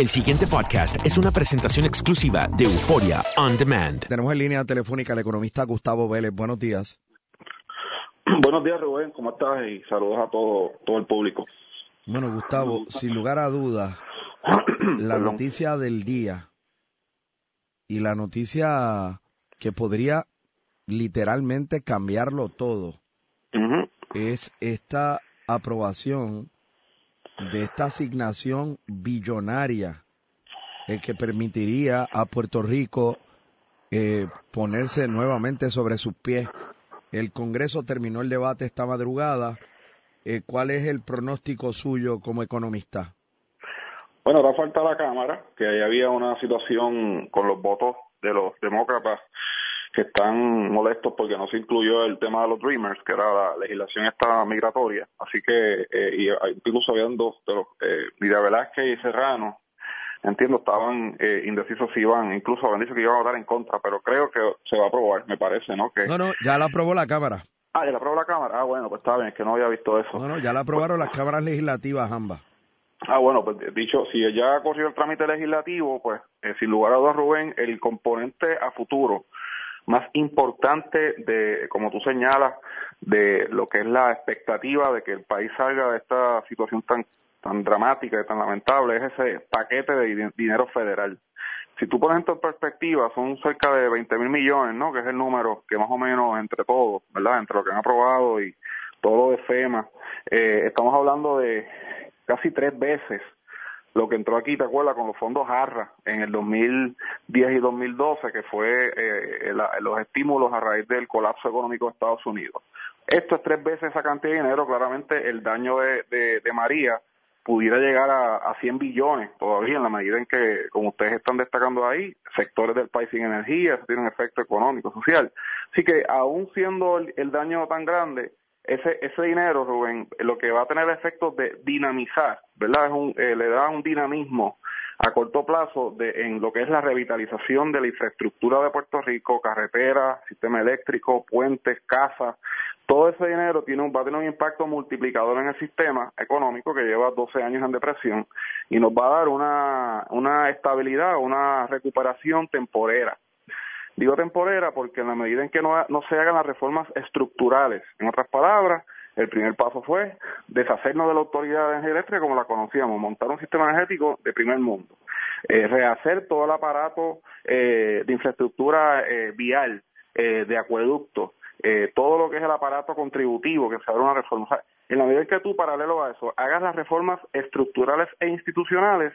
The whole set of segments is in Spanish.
El siguiente podcast es una presentación exclusiva de Euforia On Demand. Tenemos en línea telefónica al economista Gustavo Vélez. Buenos días. Buenos días, Rubén. ¿Cómo estás? Y saludos a todo, todo el público. Bueno, Gustavo, sin lugar a dudas, la Perdón. noticia del día y la noticia que podría literalmente cambiarlo todo Ujú. es esta aprobación de esta asignación billonaria el que permitiría a Puerto Rico eh, ponerse nuevamente sobre sus pies. El Congreso terminó el debate esta madrugada. Eh, ¿Cuál es el pronóstico suyo como economista? Bueno, ahora falta la Cámara, que ahí había una situación con los votos de los demócratas que están molestos porque no se incluyó el tema de los Dreamers, que era la legislación esta migratoria. Así que, eh, y hay- incluso habían dos de los, eh, Lidia Velázquez y Serrano, entiendo, estaban eh, indecisos si iban, incluso habían dicho que iban a votar en contra, pero creo que se va a aprobar, me parece, ¿no? Que, No, no, ya la aprobó la Cámara. Ah, ¿ya la aprobó la Cámara? Ah, bueno, pues está bien, es que no había visto eso. No, no, ya la aprobaron las cámaras legislativas ambas. Ah, bueno, pues dicho, si ya corrió el trámite legislativo, pues eh, sin lugar a dudas, Rubén, el componente a futuro más importante de, como tú señalas, de lo que es la expectativa de que el país salga de esta situación tan tan dramática y tan lamentable es ese paquete de din- dinero federal. Si tú pones esto en perspectiva, son cerca de 20 mil millones, ¿no? Que es el número que más o menos entre todos, ¿verdad? Entre lo que han aprobado y todo lo de FEMA, eh, estamos hablando de casi tres veces lo que entró aquí, ¿te acuerdas? Con los fondos ARRA en el 2010 y 2012, que fue eh, la- los estímulos a raíz del colapso económico de Estados Unidos. Esto es tres veces esa cantidad de dinero, claramente el daño de, de, María pudiera llegar a, a 100 billones todavía en la medida en que, como ustedes están destacando ahí, sectores del país sin energía, eso tiene un efecto económico, social. Así que aún siendo el, el daño tan grande, ese ese dinero, Rubén, lo que va a tener efectos de dinamizar, ¿verdad? Es un, eh, le da un dinamismo a corto plazo de, en lo que es la revitalización de la infraestructura de Puerto Rico, carreteras, sistema eléctrico, puentes, casas. Todo ese dinero tiene un, va a tener un impacto multiplicador en el sistema económico que lleva 12 años en depresión y nos va a dar una, una estabilidad, una recuperación temporera. Digo temporera porque en la medida en que no, se hagan las reformas estructurales, en otras palabras, el primer paso fue deshacernos de la autoridad de energía eléctrica como la conocíamos, montar un sistema energético de primer mundo, eh, rehacer todo el aparato eh, de infraestructura eh, vial, eh, de acueducto, eh, todo lo que es el aparato contributivo, que se haga una reforma. O sea, en la medida en que tú, paralelo a eso, hagas las reformas estructurales e institucionales,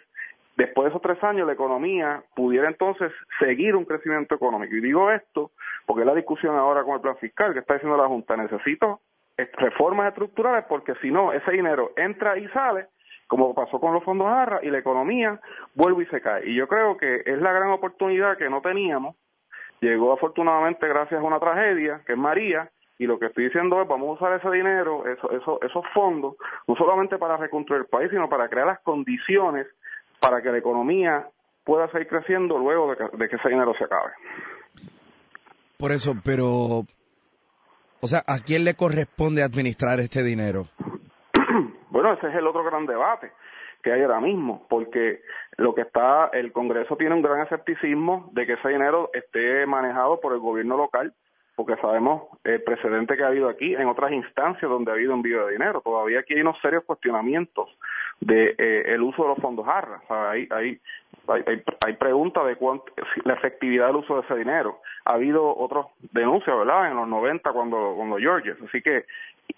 después de esos tres años la economía pudiera entonces seguir un crecimiento económico. Y digo esto porque es la discusión ahora con el plan fiscal que está diciendo la Junta, necesito reformas estructurales porque si no, ese dinero entra y sale como pasó con los fondos ARRA, y la economía vuelve y se cae. Y yo creo que es la gran oportunidad que no teníamos. Llegó afortunadamente gracias a una tragedia, que es María, y lo que estoy diciendo es vamos a usar ese dinero, eso, eso, esos fondos, no solamente para reconstruir el país, sino para crear las condiciones para que la economía pueda seguir creciendo luego de que, de que ese dinero se acabe. Por eso, pero, o sea, ¿a quién le corresponde administrar este dinero? bueno, ese es el otro gran debate que hay ahora mismo, porque lo que está, el Congreso tiene un gran escepticismo de que ese dinero esté manejado por el gobierno local porque sabemos el precedente que ha habido aquí en otras instancias donde ha habido envío de dinero. Todavía aquí hay unos serios cuestionamientos de eh, el uso de los fondos ARRA. O hay, hay, hay, hay preguntas de cuánto, la efectividad del uso de ese dinero. Ha habido otras denuncias, ¿verdad?, en los 90 cuando, cuando Georges. Así que,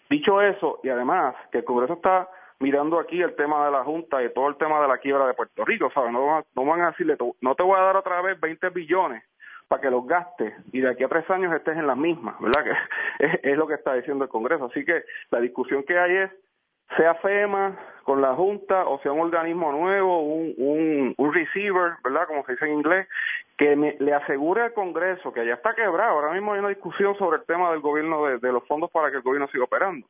dicho eso, y además que el Congreso está mirando aquí el tema de la Junta y todo el tema de la quiebra de Puerto Rico, ¿sabes? No, no van a decirle, no te voy a dar otra vez 20 billones para que los gastes y de aquí a tres años estés en las mismas, ¿verdad? Que es, es, lo que está diciendo el Congreso. Así que la discusión que hay es, sea FEMA con la Junta o sea un organismo nuevo, un, un, receiver, ¿verdad? Como se dice en inglés, que me, le asegure al Congreso que ya está quebrado. Ahora mismo hay una discusión sobre el tema del gobierno de, de los fondos para que el gobierno siga operando.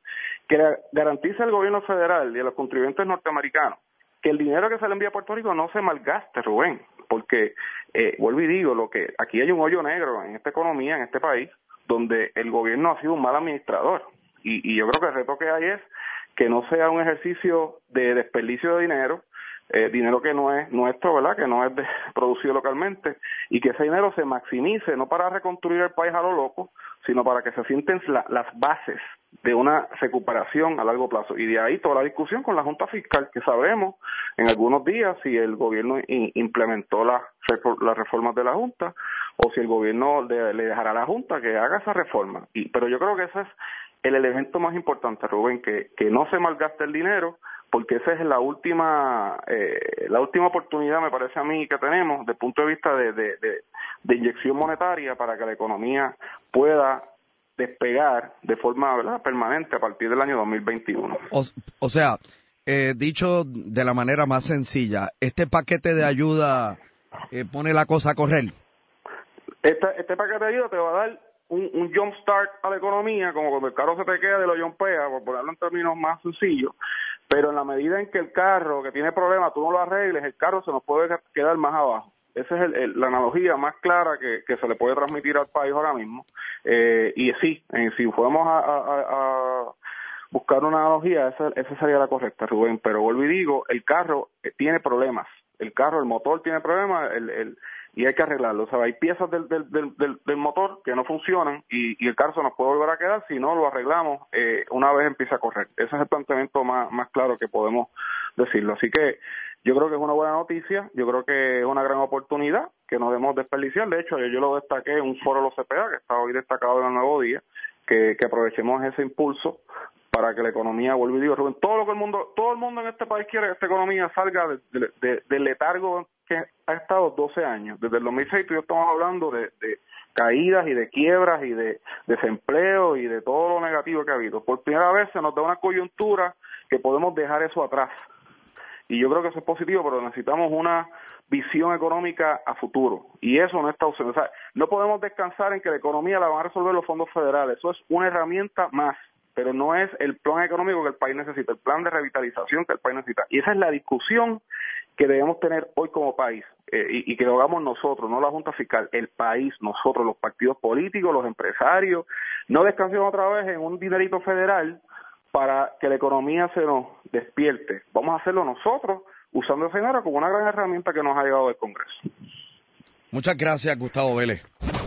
Que garantice al gobierno federal y a los contribuyentes norteamericanos que el dinero que se le envía a Puerto Rico no se malgaste, Rubén, porque eh, vuelvo y digo, lo que aquí hay un hoyo negro en esta economía, en este país, donde el gobierno ha sido un mal administrador. Y yo creo que el reto que hay es que no sea un ejercicio de desperdicio de dinero, eh, dinero que no es nuestro, ¿verdad? Que no es de, producido localmente y que ese dinero se maximice, no para reconstruir el país a lo loco, sino para que se sienten la, las bases de una recuperación a largo plazo. Y de ahí toda la discusión con la Junta Fiscal, que sabremos en algunos días si el gobierno implementó las reformas de la Junta o si el gobierno le, dejará a la Junta que haga esa reforma. Y, pero yo creo que ese es el elemento más importante, Rubén, que, que no se malgaste el dinero, porque esa es la última eh, la última oportunidad me parece a mí que tenemos desde el punto de vista de, de, de, de, inyección monetaria para que la economía pueda despegar de forma ¿verdad? permanente a partir del año 2021. O, o sea, eh, dicho de la manera más sencilla, este paquete de ayuda eh, pone la cosa a correr. Este, este paquete de ayuda te va a dar un, un jump start a la economía, como cuando el carro se te queda de lo jumpea, por ponerlo en términos más sencillos, pero en la medida en que el carro que tiene problemas tú no lo arregles, el carro se nos puede quedar más abajo. Esa es el, la analogía más clara que, se le puede transmitir al país ahora mismo. Eh, y sí, eh, si fuéramos a, buscar una analogía, esa, esa sería la correcta, Rubén. Pero vuelvo y digo, el carro eh, tiene problemas. El carro, el motor tiene problemas, el, el, y hay que arreglarlo. O sea, hay piezas del, del, del, del motor que no funcionan y, y, el carro se nos puede volver a quedar si no lo arreglamos eh, una vez empieza a correr. Ese es el planteamiento más, más claro que podemos decirlo. Así que yo creo que es una buena noticia, yo creo que es una gran oportunidad que no debemos desperdiciar. De hecho, yo, yo lo destaqué en un foro de los CPA que está hoy destacado en el nuevo día, que, que aprovechemos ese impulso para que la economía vuelva y digo, todo lo que el mundo, todo el mundo en este país quiere que esta economía salga del de, de, de letargo que ha estado 12 años. Desde el 2006 tú y estamos hablando de caídas y de quiebras y de desempleo y de todo lo negativo que ha habido. Por primera vez se nos da una coyuntura que podemos dejar eso atrás. Y yo creo que eso es positivo, pero necesitamos una visión económica a futuro. Y eso no está ausente. O sea, no podemos descansar en que la economía la van a resolver los fondos federales. Eso es una herramienta más pero no es el plan económico que el país necesita, el plan de revitalización que el país necesita. Y esa es la discusión que debemos tener hoy como país eh, y, que lo hagamos nosotros, no la Junta Fiscal, el país, nosotros, los partidos políticos, los empresarios. No descansemos otra vez en un dinerito federal para que la economía se nos despierte. Vamos a hacerlo nosotros usando ese dinero como una gran herramienta que nos ha llegado del Congreso. Muchas gracias, Gustavo Vélez.